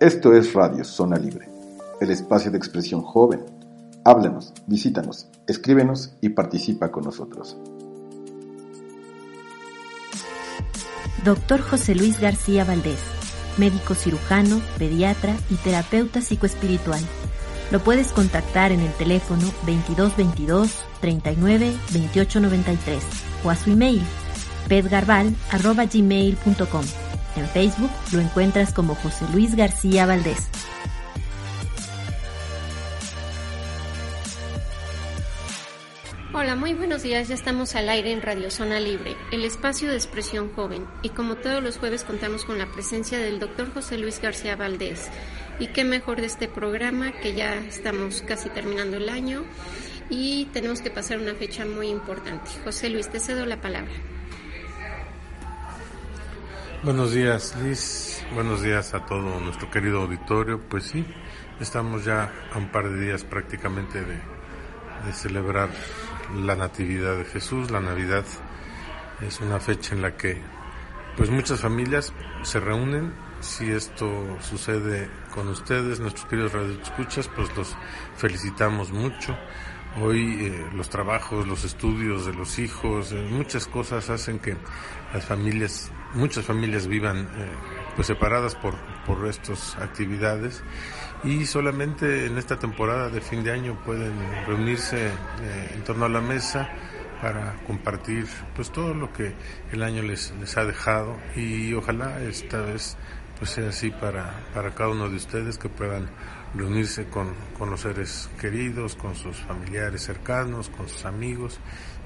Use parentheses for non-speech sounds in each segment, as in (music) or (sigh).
Esto es Radio Zona Libre, el espacio de expresión joven. Háblanos, visítanos, escríbenos y participa con nosotros. Doctor José Luis García Valdés, médico cirujano, pediatra y terapeuta psicoespiritual. Lo puedes contactar en el teléfono 2222 39 28 93 o a su email pedgarbal.gmail.com. En Facebook lo encuentras como José Luis García Valdés. Hola, muy buenos días. Ya estamos al aire en Radio Zona Libre, el espacio de expresión joven. Y como todos los jueves contamos con la presencia del doctor José Luis García Valdés. Y qué mejor de este programa que ya estamos casi terminando el año y tenemos que pasar una fecha muy importante. José Luis, te cedo la palabra. Buenos días, Liz. Buenos días a todo nuestro querido auditorio. Pues sí, estamos ya a un par de días prácticamente de, celebrar la Natividad de Jesús. La Navidad es una fecha en la que pues muchas familias se reúnen. Si esto sucede con ustedes, nuestros queridos radioescuchas, pues los felicitamos mucho. Hoy eh, los trabajos, los estudios de los hijos, eh, muchas cosas hacen que las familias, muchas familias vivan eh, pues separadas por, por estas actividades. Y solamente en esta temporada de fin de año pueden reunirse en torno a la mesa para compartir pues todo lo que el año les, les ha dejado. Y ojalá esta vez pues sea así para, para cada uno de ustedes que puedan reunirse con, con los seres queridos, con sus familiares cercanos, con sus amigos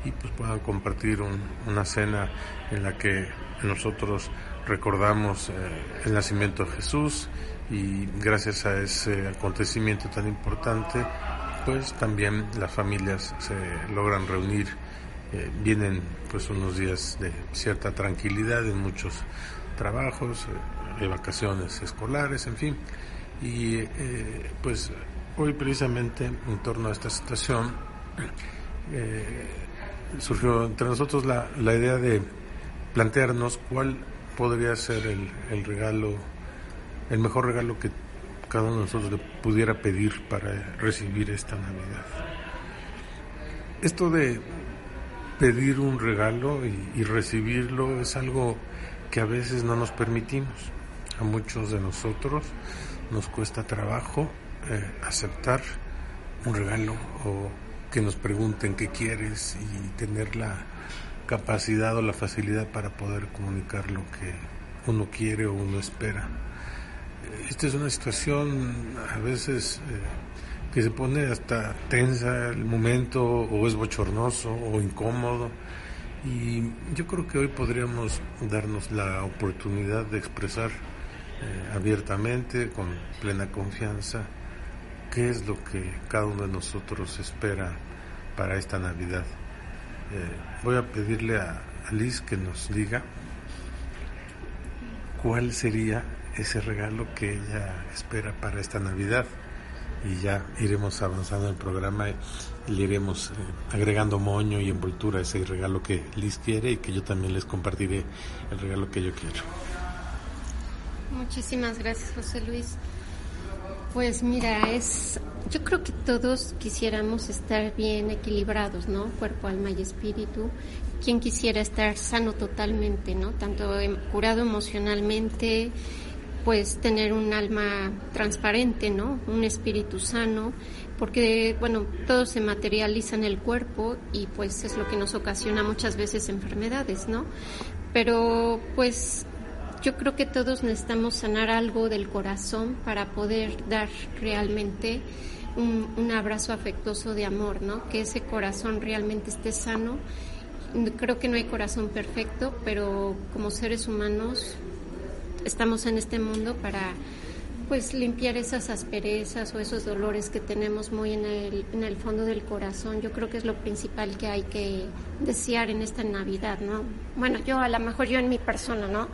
y pues puedan compartir una cena en la que nosotros recordamos eh, el nacimiento de Jesús. Y gracias a ese acontecimiento tan importante pues también las familias se logran reunir. Eh, vienen pues unos días de cierta tranquilidad en muchos trabajos eh, de vacaciones escolares en fin y eh, pues hoy precisamente en torno a esta situación eh, surgió entre nosotros la, la, idea de plantearnos cuál podría ser el, el, regalo, el mejor regalo que cada uno de nosotros le pudiera pedir para recibir esta Navidad. Esto de pedir un regalo y, y recibirlo es algo que a veces no nos permitimos. A muchos de nosotros nos cuesta trabajo eh, aceptar un regalo o que nos pregunten qué quieres y tener la capacidad o la facilidad para poder comunicar lo que uno quiere o uno espera. Esta es una situación a veces eh, que se pone hasta tensa el momento o es bochornoso o incómodo y yo creo que hoy podríamos darnos la oportunidad de expresar eh, abiertamente, con plena confianza, qué es lo que cada uno de nosotros espera para esta Navidad. Eh, voy a pedirle a, Liz que nos diga cuál sería ese regalo que ella espera para esta Navidad y ya iremos avanzando en el programa y le iremos eh, agregando moño y envoltura a ese regalo que Liz quiere y que yo también les compartiré el regalo que yo quiero. Muchísimas gracias, José Luis. Pues mira, es yo creo que todos quisiéramos estar bien equilibrados, ¿no? Cuerpo, alma y espíritu. ¿Quién quisiera estar sano totalmente, ¿no? Tanto em, curado emocionalmente, pues tener un alma transparente, ¿no? Un espíritu sano, porque bueno, todo se materializa en el cuerpo y pues es lo que nos ocasiona muchas veces enfermedades, ¿no? Pero pues yo creo que todos necesitamos sanar algo del corazón para poder dar realmente un, abrazo afectuoso de amor, ¿no? Que ese corazón realmente esté sano creo que no hay corazón perfecto, pero como seres humanos estamos en este mundo para pues limpiar esas asperezas o esos dolores que tenemos muy en el, en el fondo del corazón. Yo creo que es lo principal que hay que desear en esta Navidad, ¿no? Bueno, yo a lo mejor yo en mi persona, ¿no?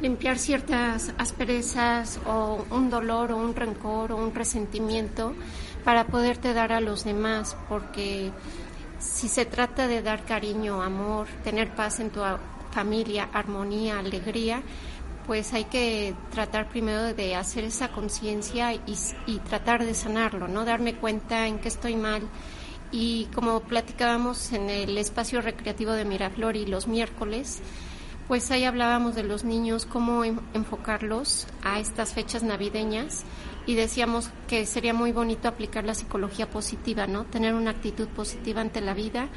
Limpiar ciertas asperezas o un dolor o un rencor o un resentimiento para poderte dar a los demás, porque si se trata de dar cariño, amor, tener paz en tu familia, armonía, alegría, pues hay que tratar primero de hacer esa conciencia y, tratar de sanarlo, ¿no? Darme cuenta en qué estoy mal. Y como platicábamos en el espacio recreativo de Miraflor y los miércoles, pues ahí hablábamos de los niños, cómo enfocarlos a estas fechas navideñas y decíamos que sería muy bonito aplicar la psicología positiva, ¿no? Tener una actitud positiva ante la vida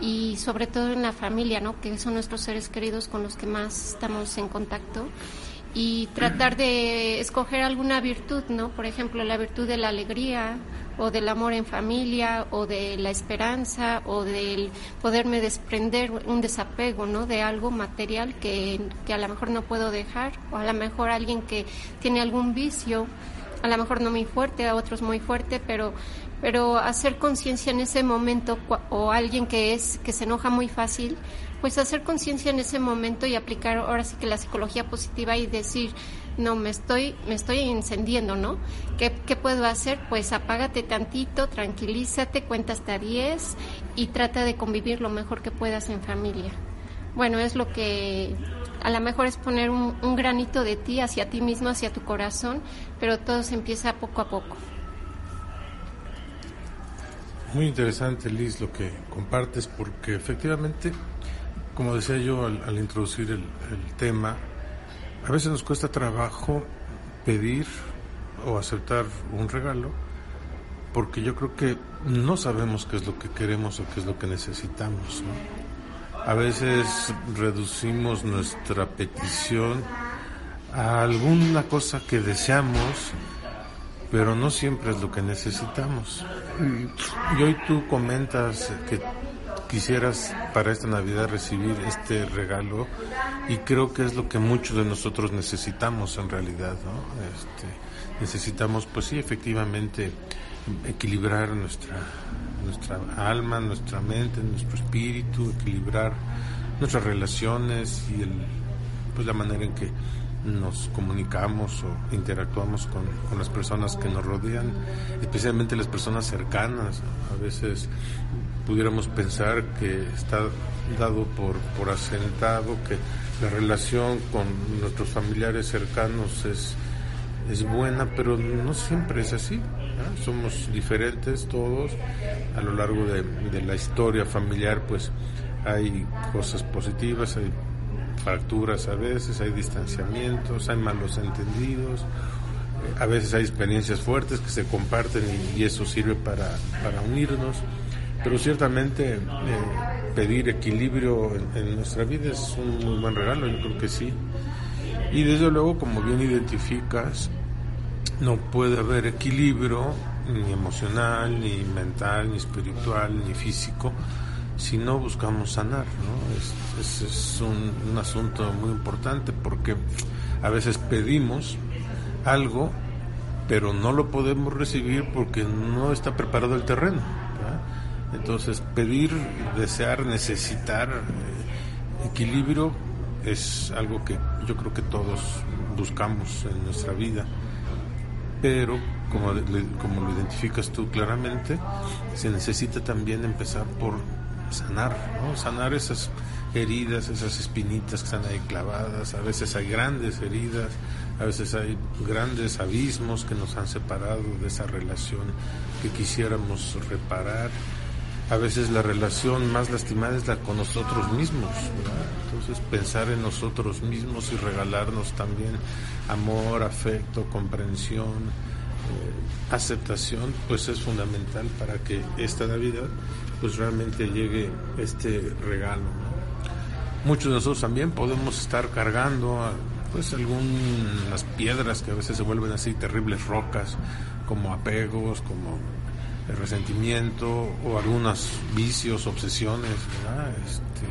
y sobre todo en la familia, ¿no? Que son nuestros seres queridos con los que más estamos en contacto y tratar de escoger alguna virtud, ¿no? Por ejemplo, la virtud de la alegría o del amor en familia o de la esperanza o del poderme desprender un desapego, ¿no? De algo material que, que a lo mejor no puedo dejar o a lo mejor alguien que tiene algún vicio a lo mejor no muy fuerte, a otros muy fuerte, pero, pero hacer conciencia en ese momento o alguien que es que se enoja muy fácil, pues hacer conciencia en ese momento y aplicar ahora sí que la psicología positiva y decir, no, me estoy, me estoy incendiando, ¿no? ¿Qué, ¿Qué, puedo hacer? Pues apágate tantito, tranquilízate, cuenta hasta 10 y trata de convivir lo mejor que puedas en familia. Bueno, es lo que a lo mejor es poner un, granito de ti hacia ti mismo, hacia tu corazón, pero todo se empieza poco a poco. Muy interesante, Liz, lo que compartes, porque efectivamente, como decía yo al, introducir el, tema, a veces nos cuesta trabajo pedir o aceptar un regalo, porque yo creo que no sabemos qué es lo que queremos o qué es lo que necesitamos. ¿no? A veces reducimos nuestra petición a alguna cosa que deseamos, pero no siempre es lo que necesitamos. Y hoy tú comentas que quisieras para esta Navidad recibir este regalo y creo que es lo que muchos de nosotros necesitamos en realidad, ¿no? Este, necesitamos, pues sí, efectivamente, equilibrar nuestra nuestra alma, nuestra mente, nuestro espíritu, equilibrar nuestras relaciones y el, pues la manera en que nos comunicamos o interactuamos con, con, las personas que nos rodean, especialmente las personas cercanas. A veces pudiéramos pensar que está dado por, por asentado que la relación con nuestros familiares cercanos es es buena, pero no siempre es así. Somos diferentes todos. A lo largo de, la historia familiar, pues hay cosas positivas, hay fracturas a veces, hay distanciamientos, hay malos entendidos, eh, a veces hay experiencias fuertes que se comparten y, eso sirve para, para, unirnos. Pero ciertamente eh, pedir equilibrio en, en nuestra vida es un muy buen regalo, yo creo que sí. Y desde luego, como bien identificas, no puede haber equilibrio ni emocional, ni mental, ni espiritual, ni físico si no buscamos sanar. ¿no? Es, es, un, un, asunto muy importante porque a veces pedimos algo, pero no lo podemos recibir porque no está preparado el terreno. Entonces, pedir, desear, necesitar eh, equilibrio es algo que yo creo que todos buscamos en nuestra vida pero como, como lo identificas tú claramente, se necesita también empezar por sanar, ¿no? sanar esas heridas, esas espinitas que están ahí clavadas, a veces hay grandes heridas, a veces hay grandes abismos que nos han separado de esa relación que quisiéramos reparar. A veces la relación más lastimada es la con nosotros mismos, entonces pensar en nosotros mismos y regalarnos también amor, afecto, comprensión, eh, aceptación, pues es fundamental para que esta Navidad pues realmente llegue este regalo. Muchos de nosotros también podemos estar cargando pues algunas piedras que a veces se vuelven así terribles rocas, como apegos, como resentimiento o algunos vicios, obsesiones, Este,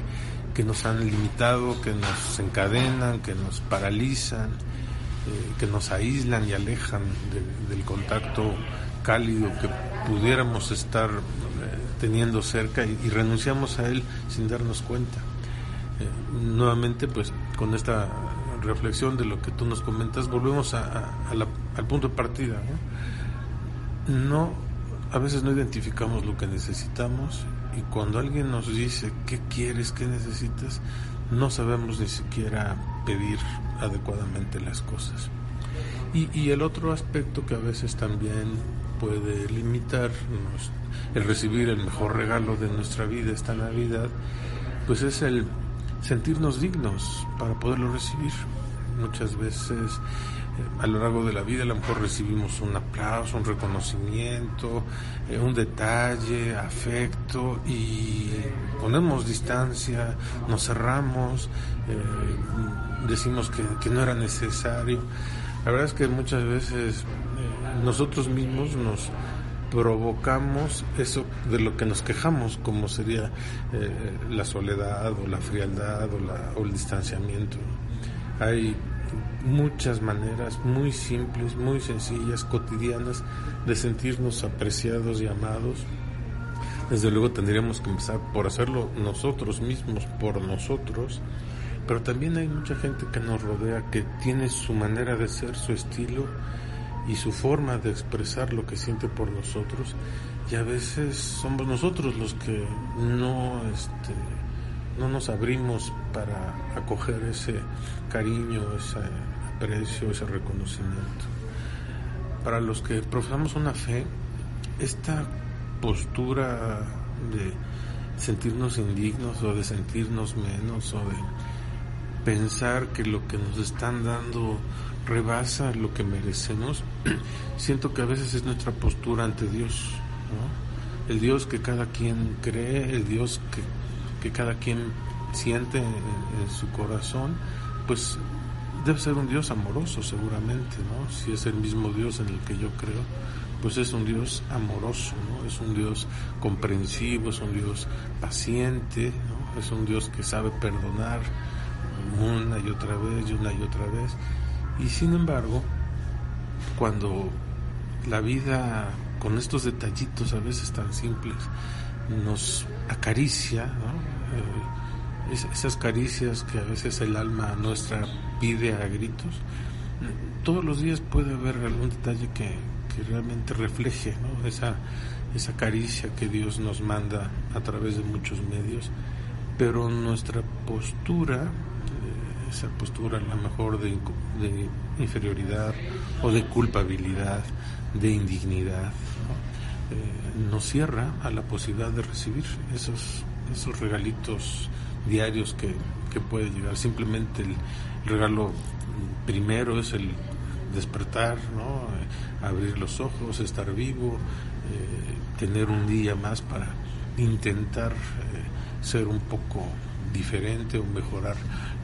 que nos han limitado, que nos encadenan, que nos paralizan, eh, que nos aíslan y alejan del contacto cálido que pudiéramos estar eh, teniendo cerca y, renunciamos a él sin darnos cuenta. Eh, nuevamente, pues con esta reflexión de lo que tú nos comentas, volvemos al punto de partida. ¿no? A veces no identificamos lo que necesitamos y cuando alguien nos dice qué quieres, qué necesitas, no sabemos ni siquiera pedir adecuadamente las cosas. Y, el otro aspecto que a veces también puede limitarnos el recibir el mejor regalo de nuestra vida esta Navidad, pues es el sentirnos dignos para poderlo recibir. Muchas veces a lo largo de la vida a lo mejor recibimos un aplauso, un reconocimiento, eh, un detalle, afecto y ponemos distancia, nos cerramos, eh, decimos que, que, no era necesario. La verdad es que muchas veces nosotros mismos nos provocamos eso de lo que nos quejamos, como sería la soledad o la frialdad o, la, o el distanciamiento. Hay muchas maneras muy simples, muy sencillas, cotidianas de sentirnos apreciados y amados. Desde luego tendríamos que empezar por hacerlo nosotros mismos, por nosotros, pero también hay mucha gente que nos rodea que tiene su manera de ser, su estilo y su forma de expresar lo que siente por nosotros y a veces somos nosotros los que no este, no nos abrimos para acoger ese cariño, ese aprecio, ese reconocimiento. Para los que profesamos una fe, esta postura de sentirnos indignos o de sentirnos menos o de pensar que lo que nos están dando rebasa lo que merecemos, (clears throat) siento que a veces es nuestra postura ante Dios, el Dios que cada quien cree, el Dios que que cada quien siente en, su corazón, pues debe ser un Dios amoroso seguramente, ¿no? Si es el mismo Dios en el que yo creo, pues es un Dios amoroso, ¿no? Es un Dios comprensivo, es un Dios paciente, ¿no? Es un Dios que sabe perdonar una y otra vez y una y otra vez. Y sin embargo, cuando la vida con estos detallitos a veces tan simples nos acaricia, eh, esas caricias que a veces el alma nuestra pide a gritos, todos los días puede haber algún detalle que, realmente refleje esa, esa caricia que Dios nos manda a través de muchos medios, pero nuestra postura, eh, esa postura a lo mejor de, de inferioridad o de culpabilidad, de indignidad, eh, nos cierra a la posibilidad de recibir esos, esos regalitos diarios que, que puede llegar. Simplemente el, regalo primero es el despertar, ¿no? Eh, abrir los ojos, estar vivo, eh, tener un día más para intentar ser un poco diferente o mejorar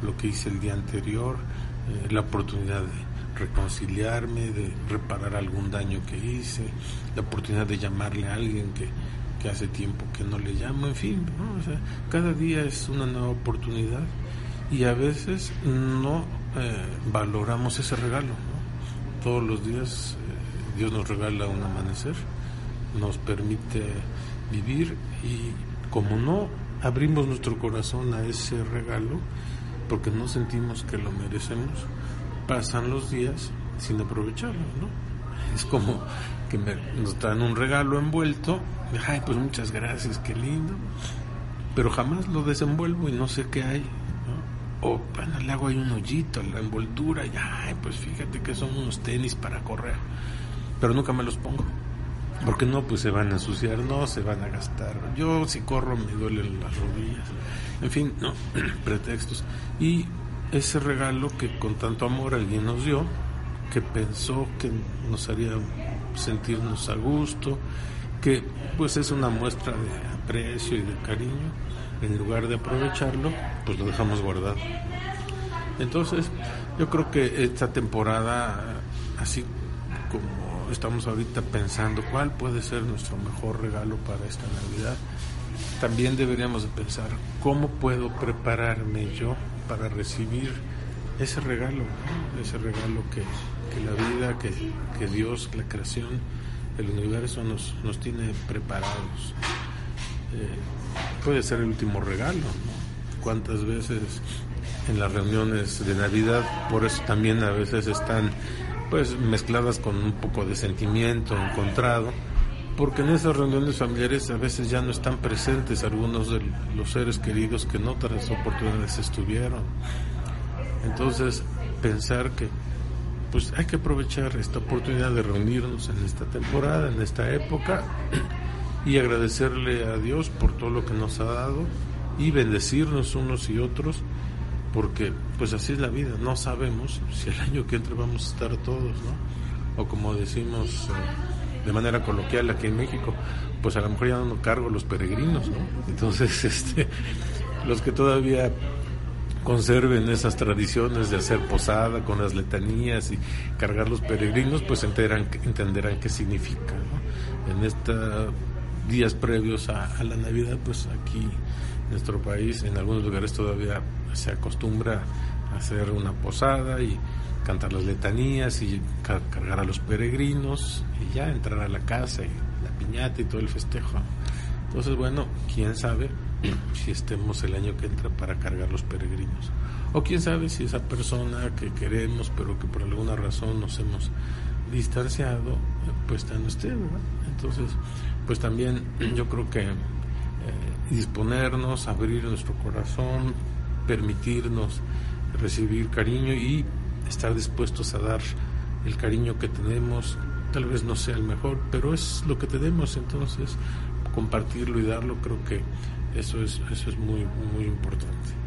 lo que hice el día anterior, la oportunidad de reconciliarme, de reparar algún daño que hice, la oportunidad de llamarle a alguien que, hace tiempo que no le llamo, en fin, cada día es una nueva oportunidad y a veces no eh, valoramos ese regalo. Todos los días eh, Dios nos regala un amanecer, nos permite vivir y como no abrimos nuestro corazón a ese regalo, porque no sentimos que lo merecemos, pasan los días sin aprovecharlo, ¿no? Es como que me, nos dan un regalo envuelto, ay, pues muchas gracias, qué lindo, pero jamás lo desenvuelvo y no sé qué hay, ¿no? O, bueno, le hago ahí un hoyito a la envoltura y, ay, pues fíjate que son unos tenis para correr, pero nunca me los pongo. Porque no, pues se van a ensuciar, no, se van a gastar. Yo si corro me duelen las rodillas. En fin, no, (clears throat) pretextos. Y ese regalo que con tanto amor alguien nos dio, que pensó que nos haría sentirnos a gusto, que pues es una muestra de aprecio y de cariño, en lugar de aprovecharlo, pues lo dejamos guardado. Entonces, yo creo que esta temporada, así como estamos ahorita pensando cuál puede ser nuestro mejor regalo para esta Navidad, también deberíamos pensar cómo puedo prepararme yo para recibir ese regalo, ese regalo que, la vida, que, Dios, la creación, el universo nos, nos tiene preparados. Eh, puede ser el último regalo, ¿no? ¿Cuántas veces en las reuniones de Navidad, por eso también a veces están pues mezcladas con un poco de sentimiento encontrado? Porque en esas reuniones familiares a veces ya no están presentes algunos de los seres queridos que en otras oportunidades estuvieron. Entonces, pensar que pues hay que aprovechar esta oportunidad de reunirnos en esta temporada, en esta época (clears throat) y agradecerle a Dios por todo lo que nos ha dado y bendecirnos unos y otros porque pues así es la vida, no sabemos si el año que entra vamos a estar todos, ¿no? O como decimos eh, de manera coloquial aquí en México, pues a lo mejor ya no cargo los peregrinos, ¿no? Entonces, (laughs) este, los que todavía conserven esas tradiciones de hacer posada con las letanías y cargar los peregrinos, pues entenderán, entenderán qué significa. En estos días previos a, la Navidad, pues aquí en nuestro país, en algunos lugares todavía se acostumbra a hacer una posada y cantar las letanías y cargar a los peregrinos y ya entrar a la casa y la piñata y todo el festejo. Entonces, bueno, quién sabe si estemos el año que entra para cargar los peregrinos. O quién sabe si esa persona que queremos, pero que por alguna razón nos hemos distanciado, pues está en usted, Entonces, pues también yo creo que eh, disponernos, abrir nuestro corazón, permitirnos recibir cariño y estar dispuestos a dar el cariño que tenemos, tal vez no sea el mejor, pero es lo que tenemos, entonces compartirlo y darlo creo que eso es, eso es muy, muy importante.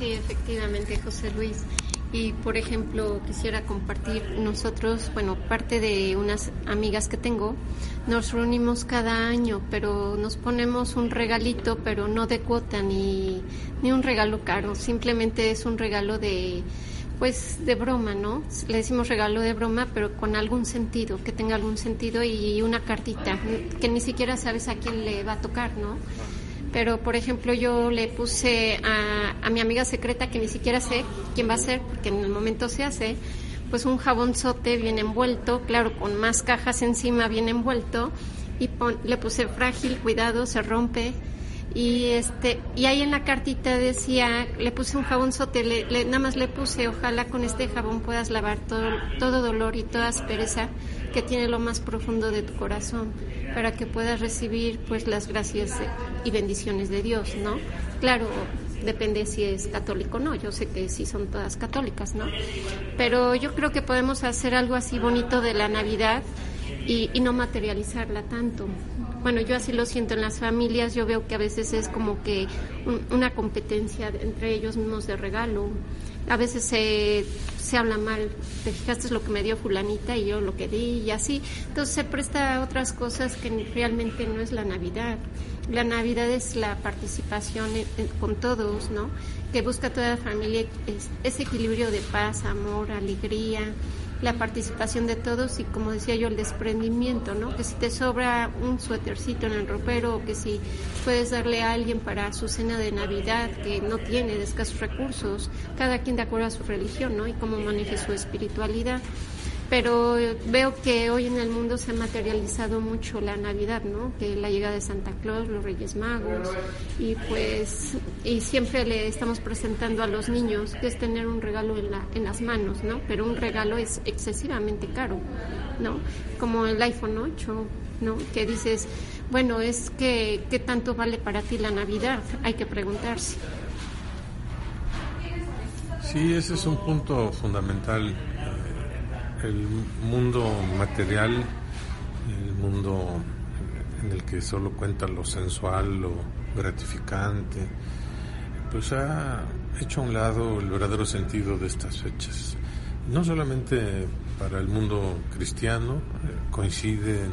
Sí, efectivamente, José Luis. Y por ejemplo, quisiera compartir nosotros, bueno, parte de unas amigas que tengo, nos reunimos cada año, pero nos ponemos un regalito, pero no de cuota ni, ni un regalo caro, simplemente es un regalo de, pues de broma, ¿no? Le decimos regalo de broma, pero con algún sentido, que tenga algún sentido y una cartita, que ni siquiera sabes a quién le va a tocar, ¿no? Pero, por ejemplo, yo le puse a, a mi amiga secreta, que ni siquiera sé quién va a ser, porque en el momento se hace, pues un jabonzote bien envuelto, claro, con más cajas encima bien envuelto, y le puse frágil, cuidado, se rompe, y este y ahí en la cartita decía le puse un jabonzote le, nada más le puse ojalá con este jabón puedas lavar todo todo dolor y toda aspereza que tiene lo más profundo de tu corazón para que puedas recibir pues las gracias y bendiciones de Dios no claro depende si es católico o no yo sé que sí son todas católicas no pero yo creo que podemos hacer algo así bonito de la Navidad y, y no materializarla tanto bueno, yo así lo siento en las familias, yo veo que a veces es como que una competencia entre ellos mismos de regalo. A veces se, se habla mal, te fijaste lo que me dio fulanita y yo lo que di y así. Entonces se presta a otras cosas que realmente no es la Navidad. La Navidad es la participación con todos, ¿no? Que busca toda la familia ese equilibrio de paz, amor, alegría, la participación de todos y como decía yo el desprendimiento, ¿no? Que si te sobra un suétercito en el ropero o que si puedes darle a alguien para su cena de Navidad que no tiene de escasos recursos, cada quien de acuerdo a su religión, ¿no? Y cómo maneje su espiritualidad pero veo que hoy en el mundo se ha materializado mucho la Navidad, ¿no? Que la llegada de Santa Claus, los Reyes Magos y pues y siempre le estamos presentando a los niños que es tener un regalo en la en las manos, ¿no? Pero un regalo es excesivamente caro, ¿no? Como el iPhone 8, ¿no? Que dices, bueno, es que qué tanto vale para ti la Navidad, hay que preguntarse. Sí, ese es un punto fundamental el mundo material, el mundo en el que solo cuenta lo sensual, lo gratificante, pues ha hecho a un lado el verdadero sentido de estas fechas. No solamente para el mundo cristiano, eh, coinciden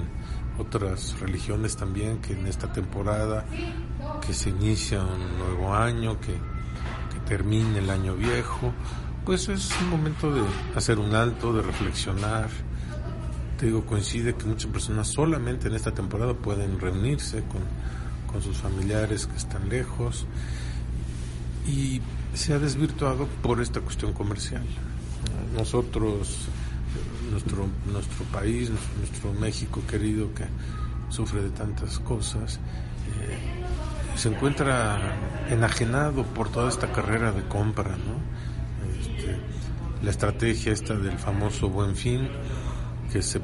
otras religiones también que en esta temporada que se inicia un nuevo año, que, que termine el año viejo, pues es un momento de hacer un alto, de reflexionar, te digo, coincide que muchas personas solamente en esta temporada pueden reunirse con, con sus familiares que están lejos y se ha desvirtuado por esta cuestión comercial. Nosotros, nuestro, nuestro país, nuestro México querido que sufre de tantas cosas, eh, se encuentra enajenado por toda esta carrera de compra, ¿no? La estrategia esta del famoso buen fin, que se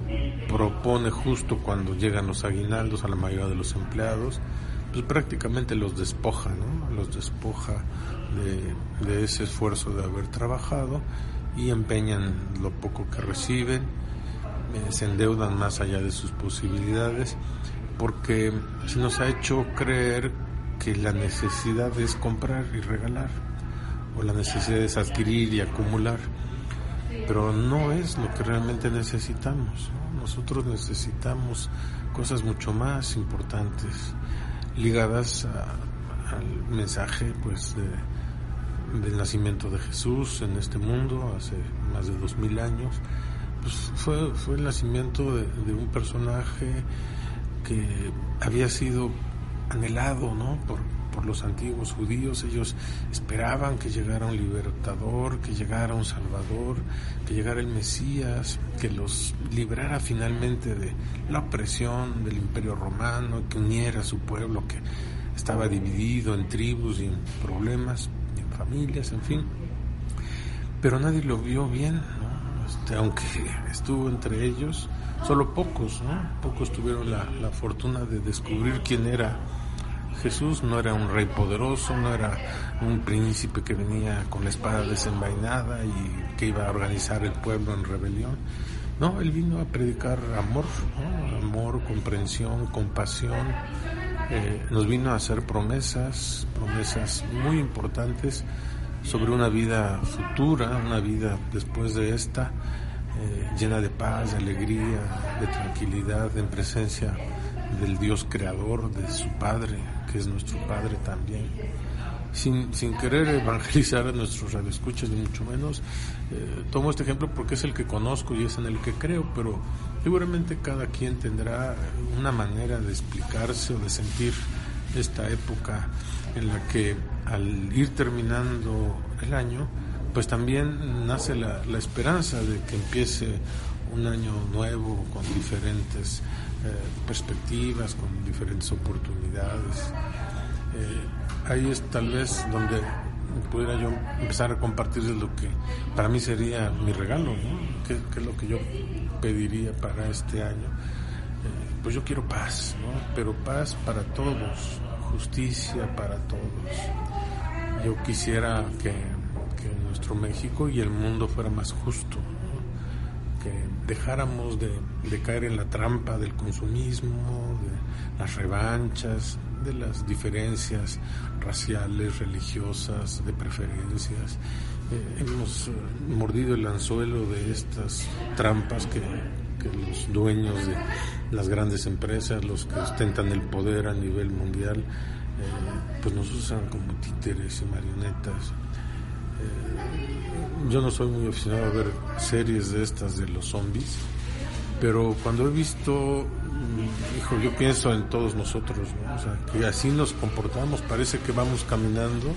propone justo cuando llegan los aguinaldos a la mayoría de los empleados, pues prácticamente los despoja, ¿no? Los despoja de, de ese esfuerzo de haber trabajado y empeñan lo poco que reciben, eh, se endeudan más allá de sus posibilidades, porque se nos ha hecho creer que la necesidad es comprar y regalar, o la necesidad es adquirir y acumular pero no es lo que realmente necesitamos. Nosotros necesitamos cosas mucho más importantes, ligadas al mensaje pues del nacimiento de Jesús en este mundo hace más de dos mil años. Pues fue, fue el nacimiento de, un personaje que había sido anhelado ¿no? Por los antiguos judíos. Ellos esperaban que llegara un libertador, que llegara un salvador, que llegara el Mesías, que los librara finalmente de la opresión del imperio romano, que uniera a su pueblo que estaba dividido en tribus y en problemas, en familias, en fin. Pero nadie lo vio bien, este, aunque estuvo entre ellos, solo pocos, ¿no? pocos tuvieron la, la fortuna de descubrir quién era Jesús no era un rey poderoso, no era un príncipe que venía con la espada desenvainada y que iba a organizar el pueblo en rebelión. No, él vino a predicar amor, amor, comprensión, compasión. Eh, nos vino a hacer promesas, promesas muy importantes sobre una vida futura, una vida después de esta, eh, llena de paz, de alegría, de tranquilidad, en presencia del Dios creador, de su Padre, que es nuestro Padre también. Sin, sin querer evangelizar a nuestros radioescuchas, ni mucho menos, eh, tomo este ejemplo porque es el que conozco y es en el que creo, pero seguramente cada quien tendrá una manera de explicarse o de sentir esta época en la que al ir terminando el año, pues también nace la, la esperanza de que empiece un año nuevo con diferentes perspectivas, con diferentes oportunidades. Eh, ahí es tal vez donde pudiera yo empezar a compartir lo que para mí sería mi regalo, ¿no? ¿Qué, es lo que yo pediría para este año? Eh, pues yo quiero paz, ¿no? Pero paz para todos, justicia para todos. Yo quisiera que, que nuestro México y el mundo fuera más justo, dejáramos de, caer en la trampa del consumismo, de las revanchas, de las diferencias raciales, religiosas, de preferencias. Eh, hemos eh, mordido el anzuelo de estas trampas que, los dueños de las grandes empresas, los que ostentan el poder a nivel mundial, eh, pues nos usan como títeres y marionetas yo no soy muy aficionado a ver series de estas de los zombies, pero cuando he visto, mm, hijo, yo pienso en todos nosotros, o sea, que así nos comportamos, parece que vamos caminando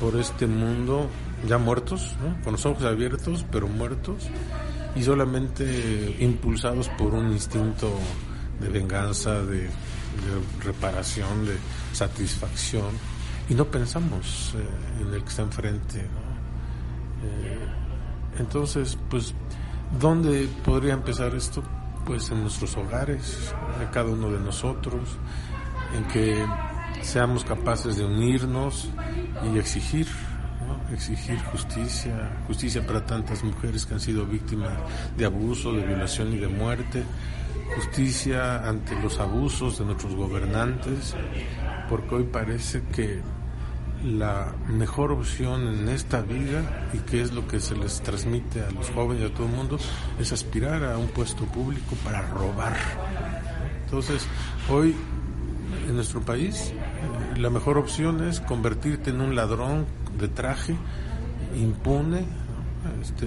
por este mundo ya muertos, con los ojos abiertos, pero muertos, y solamente impulsados por un instinto de venganza, de, reparación, de satisfacción, y no pensamos eh, en el que está enfrente. Eh, entonces, pues, ¿dónde podría empezar esto? Pues en nuestros hogares, de cada uno de nosotros, en que seamos capaces de unirnos y exigir, exigir justicia, justicia para tantas mujeres que han sido víctimas de abuso, de violación y de muerte, justicia ante los abusos de nuestros gobernantes, porque hoy parece que la mejor opción en esta vida y que es lo que se les transmite a los jóvenes y a todo el mundo es aspirar a un puesto público para robar. Entonces, hoy en nuestro país eh, la mejor opción es convertirte en un ladrón de traje impune, este,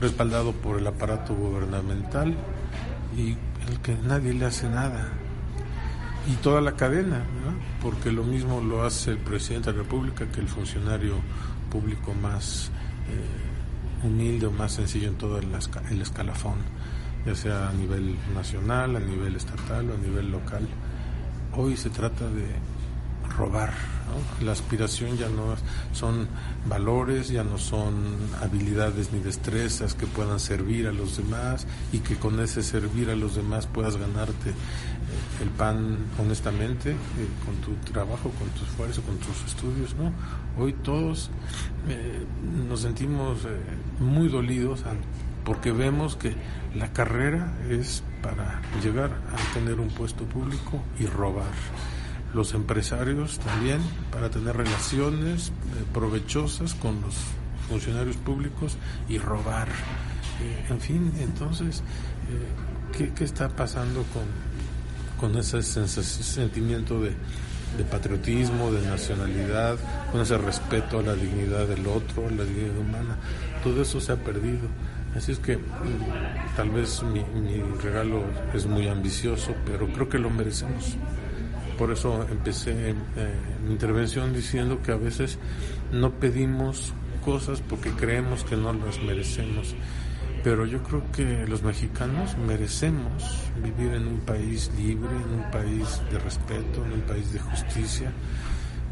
respaldado por el aparato gubernamental y el que nadie le hace nada. Y toda la cadena, porque lo mismo lo hace el presidente de la República que el funcionario público más eh, humilde o más sencillo en todo el, el escalafón, ya sea a nivel nacional, a nivel estatal o a nivel local. Hoy se trata de robar. La aspiración ya no son valores, ya no son habilidades ni destrezas que puedan servir a los demás y que con ese servir a los demás puedas ganarte eh, el pan honestamente eh, con tu trabajo, con tu esfuerzo, con tus estudios. ¿no? Hoy todos eh, nos sentimos muy dolidos porque vemos que la carrera es para llegar a tener un puesto público y robar los empresarios también para tener relaciones eh, provechosas con los funcionarios públicos y robar. Eh, en fin, entonces, eh, ¿qué, está pasando con, con ese sentimiento de, patriotismo, de nacionalidad, con ese respeto a la dignidad del otro, a la dignidad humana? Todo eso se ha perdido. Así es que mm, tal vez mi regalo es muy ambicioso, pero creo que lo merecemos. Por eso empecé eh, mi intervención diciendo que a veces no pedimos cosas porque creemos que no las merecemos. Pero yo creo que los mexicanos merecemos vivir en un país libre, en un país de respeto, en un país de justicia,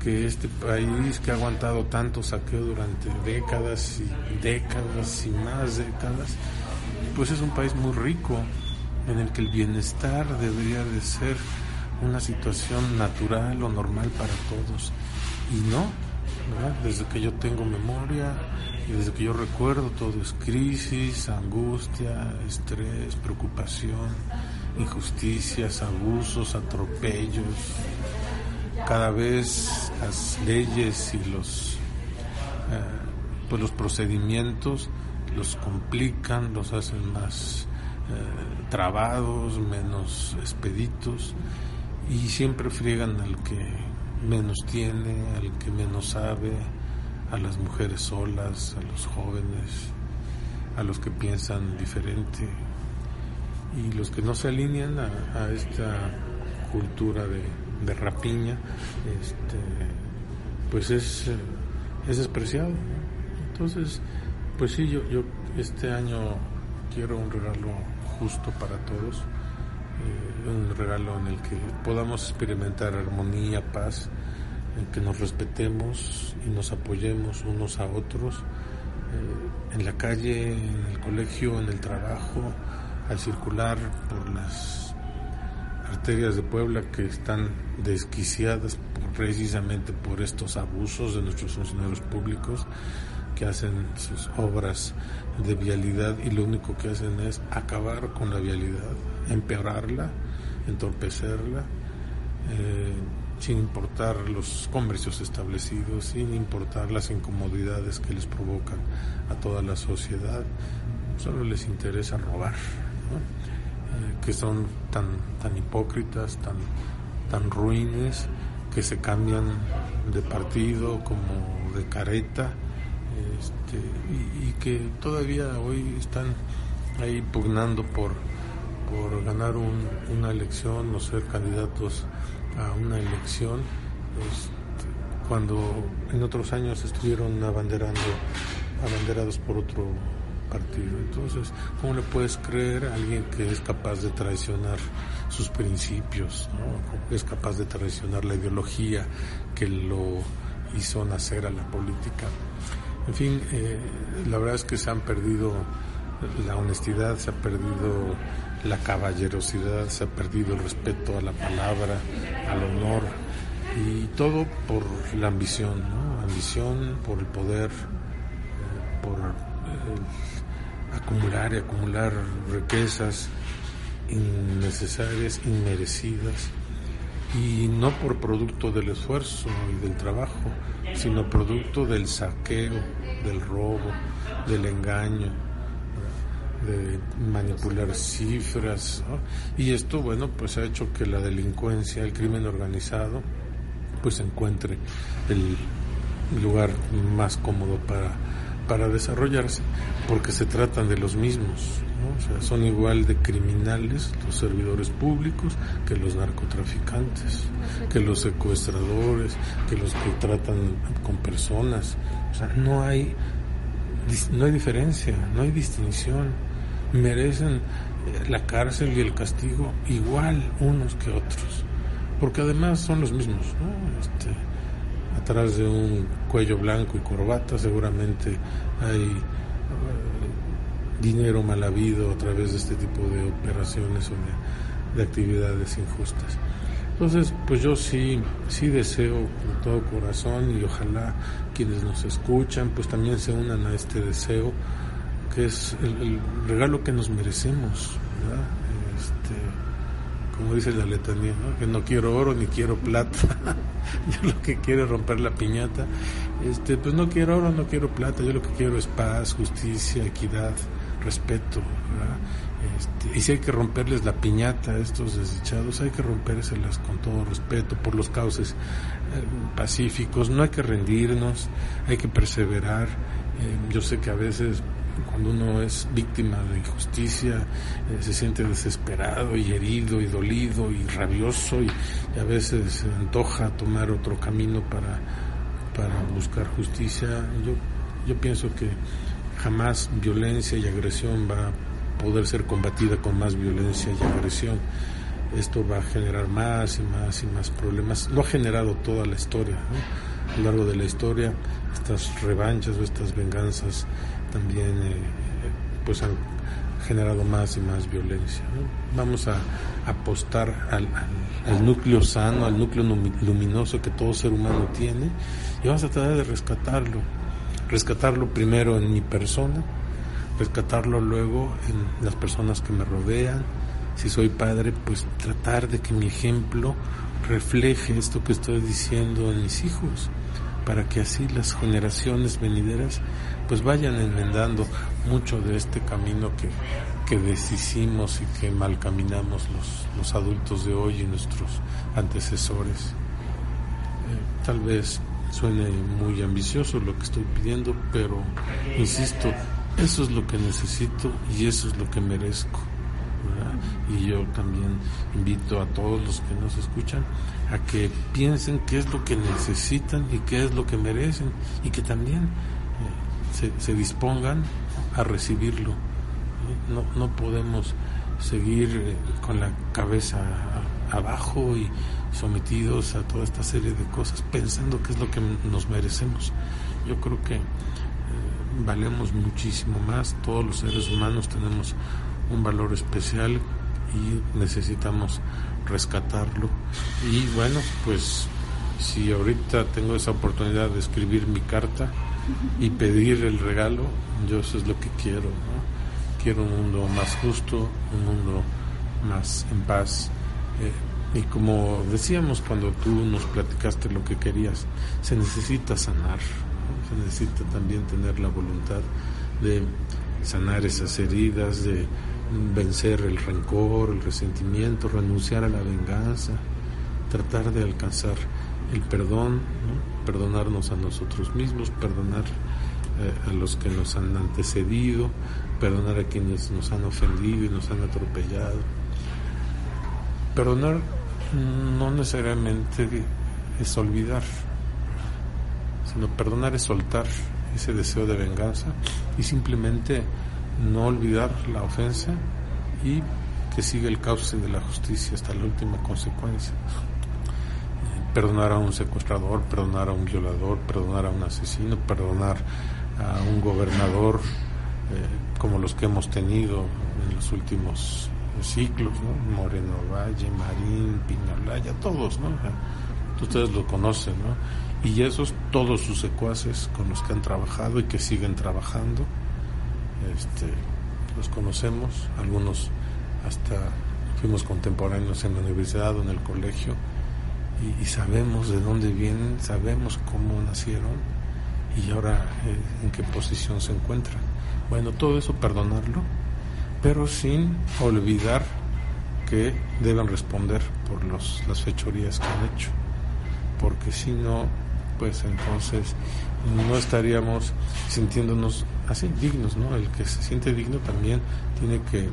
que este país que ha aguantado tanto saqueo durante décadas y décadas y más décadas, pues es un país muy rico en el que el bienestar debería de ser una situación natural o normal para todos. Y no, desde que yo tengo memoria y desde que yo recuerdo todo es crisis, angustia, estrés, preocupación, injusticias, abusos, atropellos. Cada vez las leyes y los, eh, pues los procedimientos los complican, los hacen más eh, trabados, menos expeditos y siempre friegan al que menos tiene, al que menos sabe, a las mujeres solas, a los jóvenes, a los que piensan diferente y los que no se alinean a, esta cultura de, rapiña, este, pues es, es despreciado. Entonces, pues sí, yo, yo este año quiero un regalo justo para todos eh, un regalo en el que podamos experimentar armonía, paz, en que nos respetemos y nos apoyemos unos a otros, eh, en la calle, en el colegio, en el trabajo, al circular por las arterias de Puebla que están desquiciadas precisamente por estos abusos de nuestros funcionarios públicos que hacen sus obras de vialidad y lo único que hacen es acabar con la vialidad, empeorarla, entorpecerla, eh, sin importar los comercios establecidos, sin importar las incomodidades que les provocan a toda la sociedad, solo les interesa robar, eh, que son tan, tan hipócritas, tan, tan ruines, que se cambian de partido como de careta este, y, que todavía hoy están ahí pugnando por, por ganar una elección o ser candidatos a una elección, este, cuando en otros años estuvieron abanderando, abanderados por otro partido. Entonces, ¿cómo le puedes creer a alguien que es capaz de traicionar sus principios, ¿no? es capaz de traicionar la ideología que lo hizo nacer a la política? En fin, eh, la verdad es que se han perdido la honestidad, se ha perdido la caballerosidad, se ha perdido el respeto a la palabra, al honor y todo por la ambición, ¿no? Ambición por el poder, eh, por eh, acumular y acumular riquezas innecesarias, inmerecidas y no por producto del esfuerzo y del trabajo, sino producto del saqueo, del robo, del engaño, de manipular cifras. Y esto, bueno, pues ha hecho que la delincuencia, el crimen organizado, pues encuentre el lugar más cómodo para para desarrollarse, porque se tratan de los mismos, son igual de criminales los servidores públicos que los narcotraficantes, que los secuestradores, que los que tratan con personas, o sea, no hay no hay diferencia, no hay distinción, merecen eh, la cárcel y el castigo igual unos que otros, porque además son los mismos, ¿no? Este, atrás de un cuello blanco y corbata seguramente hay eh, dinero mal habido a través de este tipo de operaciones o de, actividades injustas. Entonces, pues yo sí, sí deseo con todo corazón y ojalá quienes nos escuchan, pues también se unan a este deseo, que es el, regalo que nos merecemos, ¿verdad? Este, como dice la letanía, que no quiero oro ni quiero plata, (laughs) yo lo que quiero es romper la piñata, este, pues no quiero oro, no quiero plata, yo lo que quiero es paz, justicia, equidad, respeto, este, y si hay que romperles la piñata a estos desdichados, hay que rompérselas con todo respeto, por los cauces eh, pacíficos, no hay que rendirnos, hay que perseverar. Eh, yo sé que a veces cuando uno es víctima de injusticia eh, se siente desesperado y herido y dolido y rabioso y, a veces se antoja tomar otro camino para, para buscar justicia. Yo, yo pienso que jamás violencia y agresión va a poder ser combatida con más violencia y agresión. Esto va a generar más y más y más problemas. Lo ha generado toda la historia. A lo largo de la historia, estas revanchas o estas venganzas también eh, pues han generado más y más violencia. Vamos a apostar al, núcleo sano, al núcleo luminoso que todo ser humano tiene y vamos a tratar de rescatarlo rescatarlo primero en mi persona, rescatarlo luego en las personas que me rodean. Si soy padre, pues tratar de que mi ejemplo refleje esto que estoy diciendo en mis hijos, para que así las generaciones venideras pues vayan enmendando mucho de este camino que, que deshicimos y que mal caminamos los, los adultos de hoy y nuestros antecesores. Eh, tal vez suene muy ambicioso lo que estoy pidiendo, pero insisto, eso es lo que necesito y eso es lo que merezco. Y yo también invito a todos los que nos escuchan a que piensen qué es lo que necesitan y qué es lo que merecen y que también eh, se, dispongan a recibirlo. No, no podemos seguir eh, con la cabeza abajo y sometidos a toda esta serie de cosas pensando que es lo que nos merecemos. Yo creo que eh, valemos muchísimo más, todos los seres humanos tenemos un valor especial y necesitamos rescatarlo. Y bueno, pues si ahorita tengo esa oportunidad de escribir mi carta y pedir el regalo, yo eso es lo que quiero. Quiero un mundo más justo, un mundo más en paz. Eh, y como decíamos cuando tú nos platicaste lo que querías, se necesita sanar, se necesita también tener la voluntad de sanar esas heridas, de vencer el rencor, el resentimiento, renunciar a la venganza, tratar de alcanzar el perdón, perdonarnos a nosotros mismos, perdonar eh, a los que nos han antecedido, perdonar a quienes nos han ofendido y nos han atropellado. Perdonar no necesariamente es olvidar, sino perdonar es soltar ese deseo de venganza y simplemente no olvidar la ofensa y que siga el cauce de la justicia hasta la última consecuencia. Perdonar a un secuestrador, perdonar a un violador, perdonar a un asesino, perdonar a un gobernador eh, como los que hemos tenido en los últimos ciclos, ¿no? Moreno Valle, Marín, Piñalaya, todos, ¿no? ustedes lo conocen, ¿no? Y esos, todos sus secuaces con los que han trabajado y que siguen trabajando, este, los conocemos, algunos hasta fuimos contemporáneos en la universidad o en el colegio, y, sabemos de dónde vienen, sabemos cómo nacieron y ahora eh, en qué posición se encuentran. Bueno, todo eso perdonarlo pero sin olvidar que deben responder por los, las fechorías que han hecho, porque si no, pues entonces no estaríamos sintiéndonos así dignos, ¿no? El que se siente digno también tiene que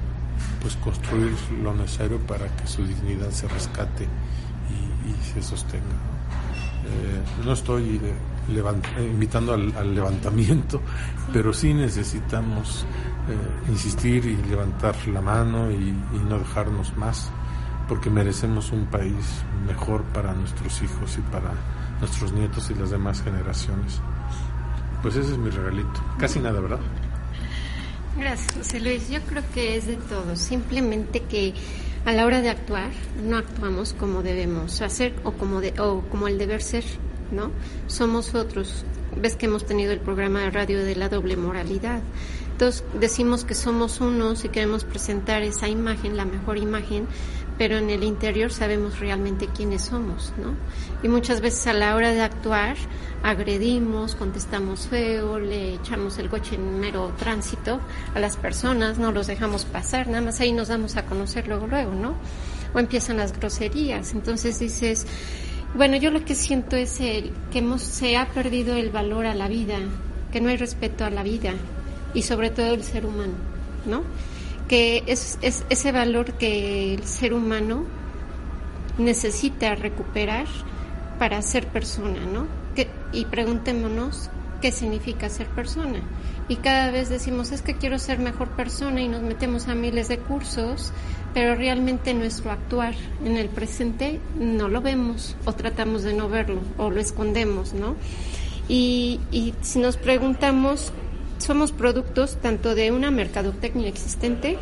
pues construir lo necesario para que su dignidad se rescate y, se sostenga. ¿no? Eh, estoy eh, invitando al, levantamiento, pero sí necesitamos eh, insistir y levantar la mano y no dejarnos más, porque merecemos un país mejor para nuestros hijos y para nuestros nietos y las demás generaciones. Pues ese es mi regalito. Casi nada, ¿verdad? Gracias, José Luis. Yo creo que es de todo. Simplemente que a la hora de actuar no actuamos como debemos hacer o como, de, o como el deber ser, ¿no? Somos otros. Ves que hemos tenido el programa de radio de la doble moralidad. Entonces decimos que somos unos y queremos presentar esa imagen, la mejor imagen, pero en el interior sabemos realmente quiénes somos, ¿no? Y muchas veces a la hora de actuar agredimos, contestamos feo, le echamos el coche en mero tránsito a las personas, no los dejamos pasar, nada más ahí nos damos a conocer luego, luego, ¿no? O empiezan las groserías, entonces dices, bueno, yo lo que siento es el, que hemos, se ha perdido el valor a la vida, que no hay respeto a la vida y sobre todo el ser humano, ¿no? Que es, ese valor que el ser humano necesita recuperar para ser persona, ¿no? y preguntémonos qué significa ser persona. Y cada vez decimos, es que quiero ser mejor persona y nos metemos a miles de cursos, pero realmente nuestro actuar en el presente no lo vemos o tratamos de no verlo o lo escondemos, ¿no? Y, y si nos preguntamos somos productos tanto de una mercadotecnia existente,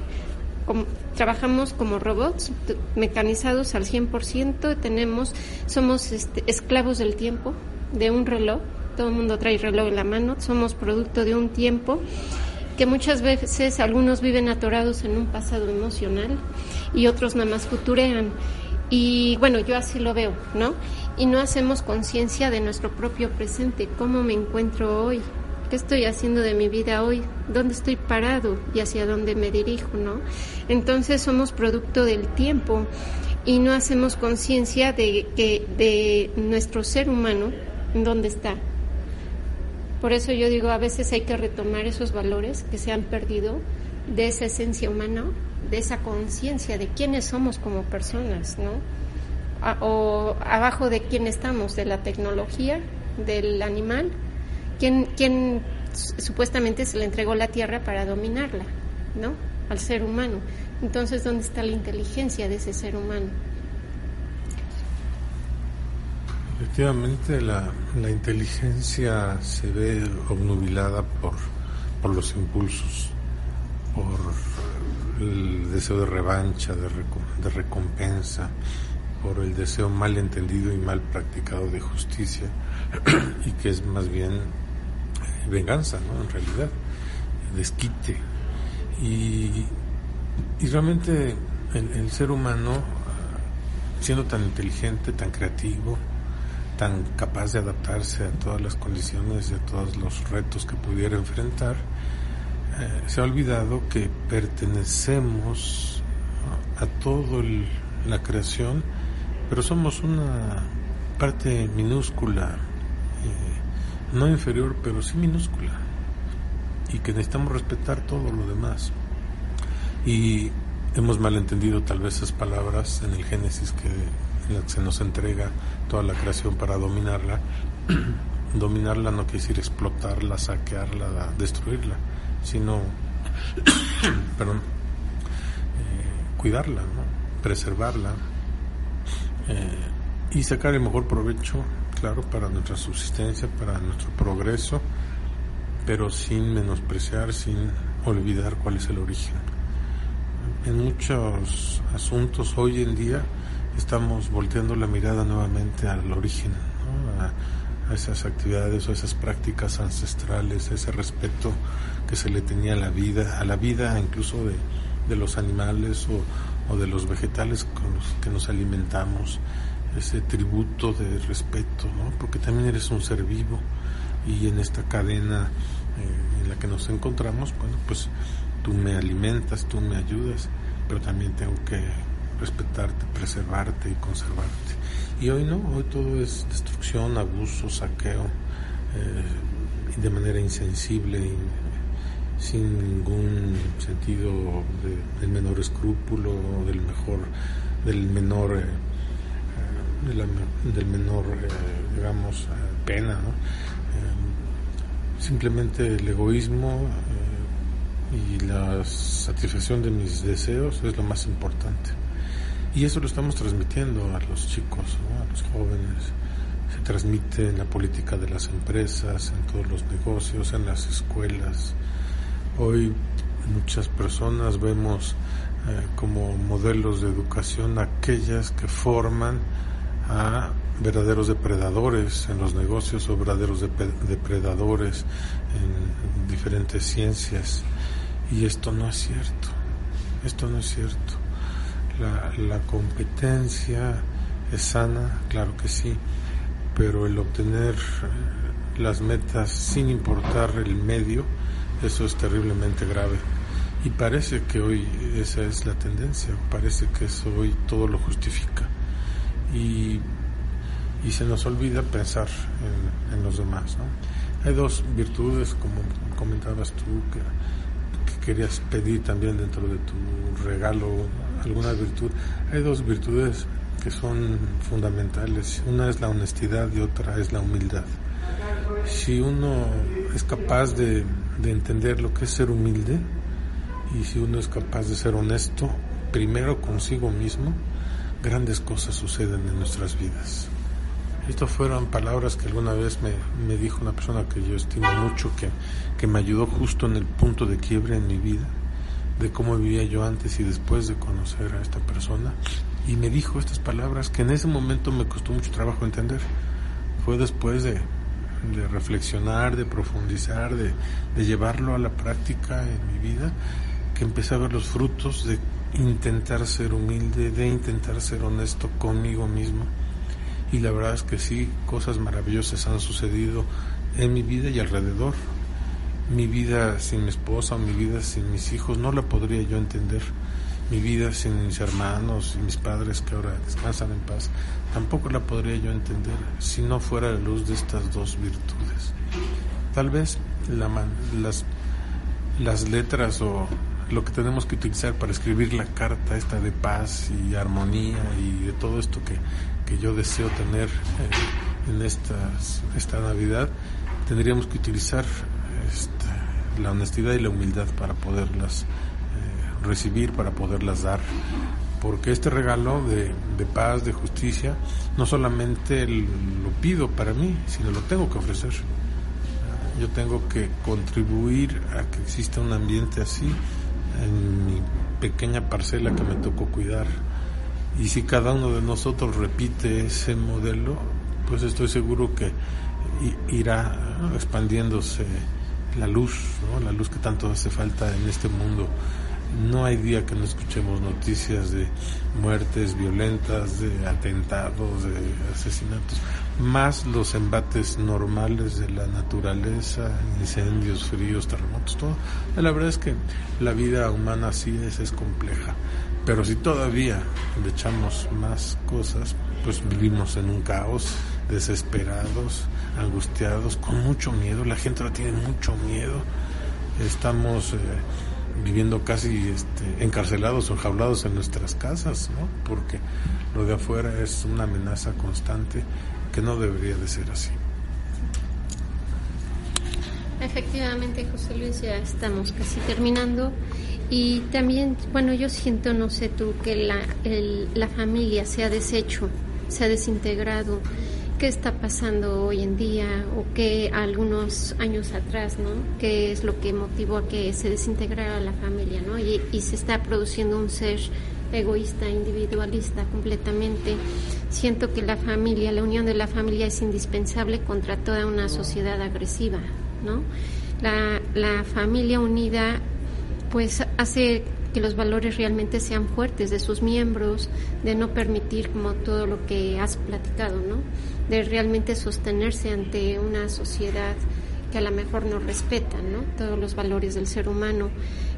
trabajamos como robots mecanizados al 100%, tenemos, somos este, esclavos del tiempo, de un reloj, todo el mundo trae reloj en la mano, somos producto de un tiempo que muchas veces algunos viven atorados en un pasado emocional y otros nada más futurean. Y bueno, yo así lo veo, ¿no? Y no hacemos conciencia de nuestro propio presente, cómo me encuentro hoy, ¿Qué estoy haciendo de mi vida hoy? ¿Dónde estoy parado y hacia dónde me dirijo, no? Entonces somos producto del tiempo y no hacemos conciencia de que de nuestro ser humano dónde está. Por eso yo digo, a veces hay que retomar esos valores que se han perdido de esa esencia humana, de esa conciencia de quiénes somos como personas, ¿no? o abajo de quién estamos, de la tecnología, del animal ¿Quién, supuestamente se le entregó la tierra para dominarla, ¿no? Al ser humano. Entonces, ¿dónde está la inteligencia de ese ser humano? Efectivamente, la, inteligencia se ve obnubilada por, por los impulsos, por el deseo de revancha, de, de recompensa, por el deseo mal entendido y mal practicado de justicia, (clears throat) y que es más bien venganza, ¿no? En realidad, desquite. Y, y realmente el, ser humano, siendo tan inteligente, tan creativo, tan capaz de adaptarse a todas las condiciones y a todos los retos que pudiera enfrentar, eh, se ha olvidado que pertenecemos a toda la creación, pero somos una parte minúscula no inferior, pero sí minúscula, y que necesitamos respetar todo lo demás. Y hemos malentendido tal vez esas palabras en el Génesis que, en que se nos entrega toda la creación para dominarla. (clears throat) dominarla no quiere decir explotarla, saquearla, destruirla, sino, (clears throat) perdón, eh, cuidarla, preservarla eh, y sacar el mejor provecho claro, para nuestra subsistencia, para nuestro progreso, pero sin menospreciar, sin olvidar cuál es el origen. En muchos asuntos hoy en día estamos volteando la mirada nuevamente al origen, a, esas actividades o esas prácticas ancestrales, ese respeto que se le tenía a la vida, a la vida incluso de, los animales o, o de los vegetales con los que nos alimentamos ese tributo de respeto, ¿no? porque también eres un ser vivo y en esta cadena eh, en la que nos encontramos, bueno, pues tú me alimentas, tú me ayudas, pero también tengo que respetarte, preservarte y conservarte. Y hoy no, hoy todo es destrucción, abuso, saqueo, eh, de manera insensible, sin ningún sentido del menor escrúpulo, del mejor, del menor, eh, del menor, digamos, pena, simplemente el egoísmo y la satisfacción de mis deseos es lo más importante. Y eso lo estamos transmitiendo a los chicos, a los jóvenes. Se transmite en la política de las empresas, en todos los negocios, en las escuelas. Hoy muchas personas vemos eh, como modelos de educación aquellas que forman a verdaderos depredadores en los negocios o verdaderos depredadores en diferentes ciencias. Y esto no es cierto, esto no es cierto. La, la competencia es sana, claro que sí, pero el obtener eh, las metas sin importar el medio, eso es terriblemente grave. Y parece que hoy esa es la tendencia, parece que eso hoy todo lo justifica. Y, y se nos olvida pensar en, los demás. Hay dos virtudes, como comentabas tú, que querías pedir también dentro de tu regalo alguna virtud. Hay dos virtudes que son fundamentales. Una es la honestidad y otra es la humildad. Si uno es capaz de, de entender lo que es ser humilde y si uno es capaz de ser honesto, primero consigo mismo, grandes cosas suceden en nuestras vidas. Estas fueron palabras que alguna vez me, me, dijo una persona que yo estimo mucho, que, que me ayudó justo en el punto de quiebre en mi vida, de cómo vivía yo antes y después de conocer a esta persona. Y me dijo estas palabras que en ese momento me costó mucho trabajo entender. Fue después de, de reflexionar, de profundizar, de, de llevarlo a la práctica en mi vida, que empecé a ver los frutos de intentar ser humilde, de intentar ser honesto conmigo mismo y la verdad es que sí, cosas maravillosas han sucedido en mi vida y alrededor. Mi vida sin mi esposa, mi vida sin mis hijos, no la podría yo entender. Mi vida sin mis hermanos y mis padres que ahora descansan en paz, tampoco la podría yo entender si no fuera la luz de estas dos virtudes. Tal vez las, las letras o lo que tenemos que utilizar para escribir la carta esta de paz y armonía y de todo esto que, que yo deseo tener eh, en estas, esta Navidad, tendríamos que utilizar este, la honestidad y la humildad para poderlas eh, recibir, para poderlas dar. Porque este regalo de, de, paz, de justicia, no solamente lo pido para mí, sino lo tengo que ofrecer. Yo tengo que contribuir a que exista un ambiente así en mi pequeña parcela que me tocó cuidar. Y si cada uno de nosotros repite ese modelo, pues estoy seguro que irá expandiéndose la luz, la luz que tanto hace falta en este mundo. No hay día que no escuchemos noticias de muertes violentas, de atentados, de asesinatos, más los embates normales de la naturaleza, incendios, fríos, terremotos, todo. La verdad es que la vida humana así es, es compleja. Pero si todavía le echamos más cosas, pues vivimos en un caos, desesperados, angustiados, con mucho miedo. La gente ahora tiene mucho miedo. Estamos eh, viviendo casi este, encarcelados o enjaulados en nuestras casas, ¿no? Porque lo de afuera es una amenaza constante que no debería de ser así. Efectivamente, José Luis, ya estamos casi terminando. Y también, bueno, yo siento, no sé tú, que la, la familia se ha deshecho, se ha desintegrado. ¿Qué está pasando hoy en día o qué algunos años atrás, ¿no? ¿Qué es lo que motivó a que se desintegrara la familia, ¿no? Y, y se está produciendo un ser egoísta, individualista completamente. Siento que la familia, la unión de la familia es indispensable contra toda una sociedad agresiva, ¿no? La, la familia unida pues hace que los valores realmente sean fuertes de sus miembros, de no permitir como todo lo que has platicado, ¿no? De realmente sostenerse ante una sociedad que a lo mejor no respeta, ¿no? Todos los valores del ser humano.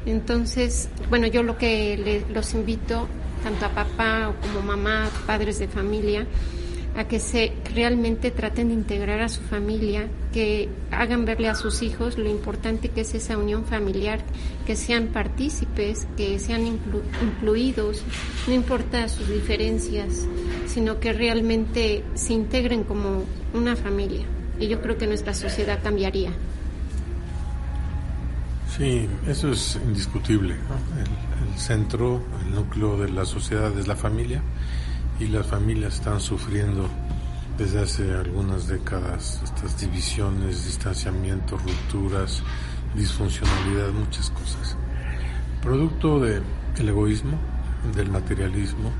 Entonces, bueno, yo lo que los invito, tanto a papá como mamá, padres de familia, a que se realmente traten de integrar a su familia, que hagan verle a sus hijos lo importante que es esa unión familiar, que sean partícipes, que sean incluidos, no importa sus diferencias, sino que realmente se integren como una familia. Y yo creo que nuestra sociedad cambiaría. Sí, eso es indiscutible. El, centro, el núcleo de la sociedad es la familia y las familias están sufriendo desde hace algunas décadas estas divisiones, distanciamientos, rupturas, disfuncionalidad, muchas cosas. Producto del egoísmo, del materialismo,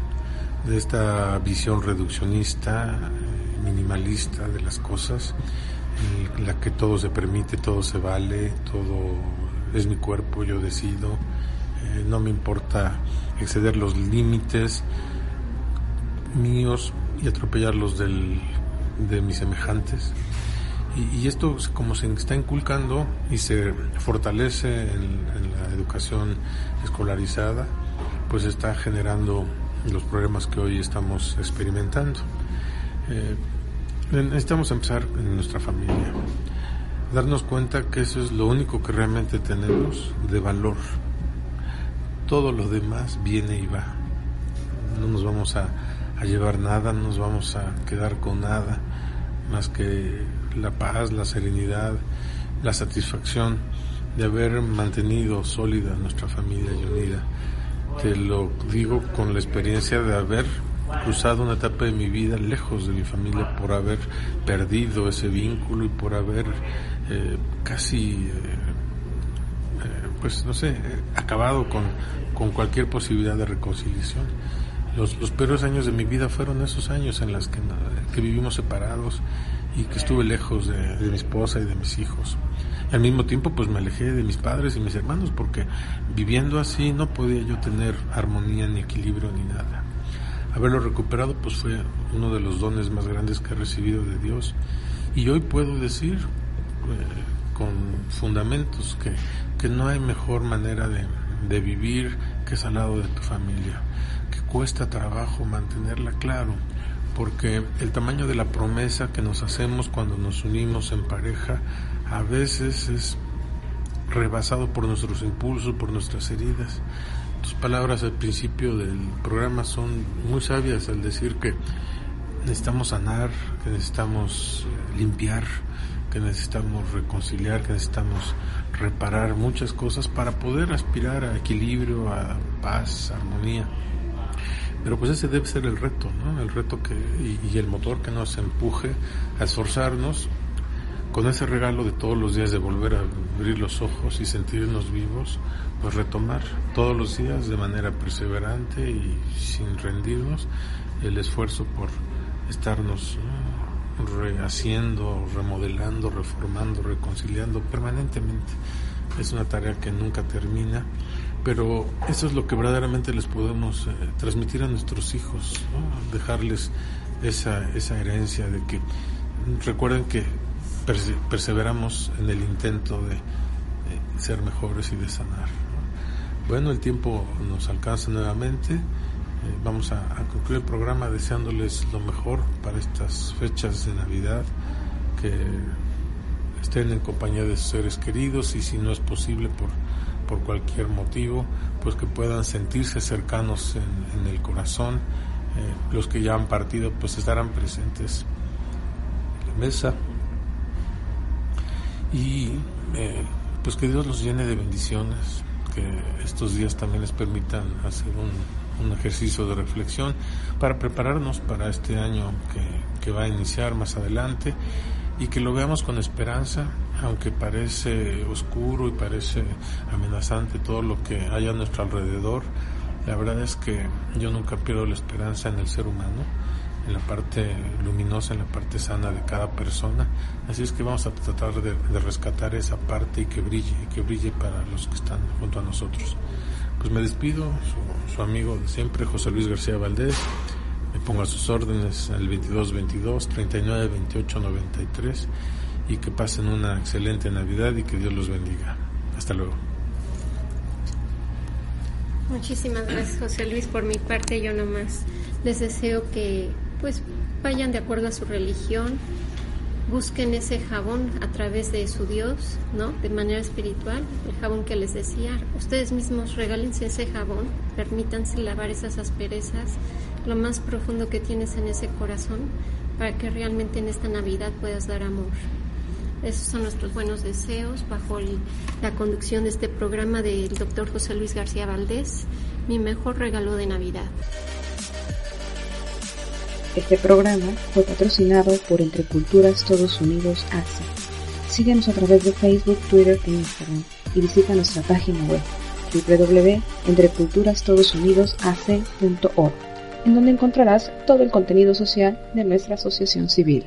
de esta visión reduccionista, minimalista de las cosas, en la que todo se permite, todo se vale, todo es mi cuerpo, yo decido, eh, no me importa exceder los límites, míos y atropellarlos del, de mis semejantes. Y, esto, como se está inculcando y se fortalece en, la educación escolarizada, pues está generando los problemas que hoy estamos experimentando. Eh, necesitamos empezar en nuestra familia, darnos cuenta que eso es lo único que realmente tenemos de valor. Todo lo demás viene y va. No nos vamos a llevar nada, no nos vamos a quedar con nada más que la paz, la serenidad, la satisfacción de haber mantenido sólida nuestra familia y unida. Te lo digo con la experiencia de haber cruzado una etapa de mi vida lejos de mi familia por haber perdido ese vínculo y por haber eh, casi, eh, eh, pues no sé, acabado con, con cualquier posibilidad de reconciliación. Los, peores años de mi vida fueron esos años en los que, que vivimos separados y que estuve lejos de, mi esposa y de mis hijos. al mismo tiempo, pues me alejé de mis padres y mis hermanos porque viviendo así no podía yo tener armonía ni equilibrio ni nada. Haberlo recuperado, pues fue uno de los dones más grandes que he recibido de Dios. Y hoy puedo decir eh, con fundamentos que, que no hay mejor manera de, de vivir que es al lado de tu familia cuesta trabajo mantenerla claro, porque el tamaño de la promesa que nos hacemos cuando nos unimos en pareja a veces es rebasado por nuestros impulsos, por nuestras heridas. Tus palabras al principio del programa son muy sabias al decir que necesitamos sanar, que necesitamos limpiar, que necesitamos reconciliar, que necesitamos reparar muchas cosas para poder aspirar a equilibrio, a paz, armonía. Pero pues ese debe ser el reto, ¿no? El reto que, y, el motor que nos empuje a esforzarnos con ese regalo de todos los días de volver a abrir los ojos y sentirnos vivos, pues retomar todos los días de manera perseverante y sin rendirnos el esfuerzo por estarnos rehaciendo, remodelando, reformando, reconciliando permanentemente. Es una tarea que nunca termina pero eso es lo que verdaderamente les podemos eh, transmitir a nuestros hijos, dejarles esa, esa herencia de que recuerden que perseveramos en el intento de, ser mejores y de sanar. Bueno, el tiempo nos alcanza nuevamente. Eh, vamos a, concluir el programa deseándoles lo mejor para estas fechas de Navidad, que estén en compañía de sus seres queridos y si no es posible por por cualquier motivo, pues que puedan sentirse cercanos en, el corazón. Eh, los que ya han partido, pues estarán presentes en la mesa. Y eh, pues que Dios los llene de bendiciones, que estos días también les permitan hacer un, ejercicio de reflexión para prepararnos para este año que, que va a iniciar más adelante y que lo veamos con esperanza, aunque parece oscuro y parece amenazante todo lo que hay a nuestro alrededor, la verdad es que yo nunca pierdo la esperanza en el ser humano, en la parte luminosa, en la parte sana de cada persona. Así es que vamos a tratar de, rescatar esa parte y que brille, que brille para los que están junto a nosotros. Pues me despido, su, su amigo de siempre, José Luis García Valdés. Me pongo a sus órdenes al 2222 39 28 93 y que pasen una excelente Navidad y que Dios los bendiga. Hasta luego. Muchísimas gracias José Luis por mi parte, yo nomás les deseo que pues vayan de acuerdo a su religión, busquen ese jabón a través de su Dios, ¿no? De manera espiritual, el jabón que les decía. Ustedes mismos regálense ese jabón, permítanse lavar esas asperezas, lo más profundo que tienes en ese corazón, para que realmente en esta Navidad puedas dar amor. Esos son nuestros buenos deseos bajo la conducción de este programa del doctor José Luis García Valdés, mi mejor regalo de Navidad. Este programa fue patrocinado por Entre Culturas Todos Unidos AXA. Síguenos a través de Facebook, Twitter e Instagram y visita nuestra página web www.entreculturastodosunidosAC.org, en donde encontrarás todo el contenido social de nuestra asociación civil.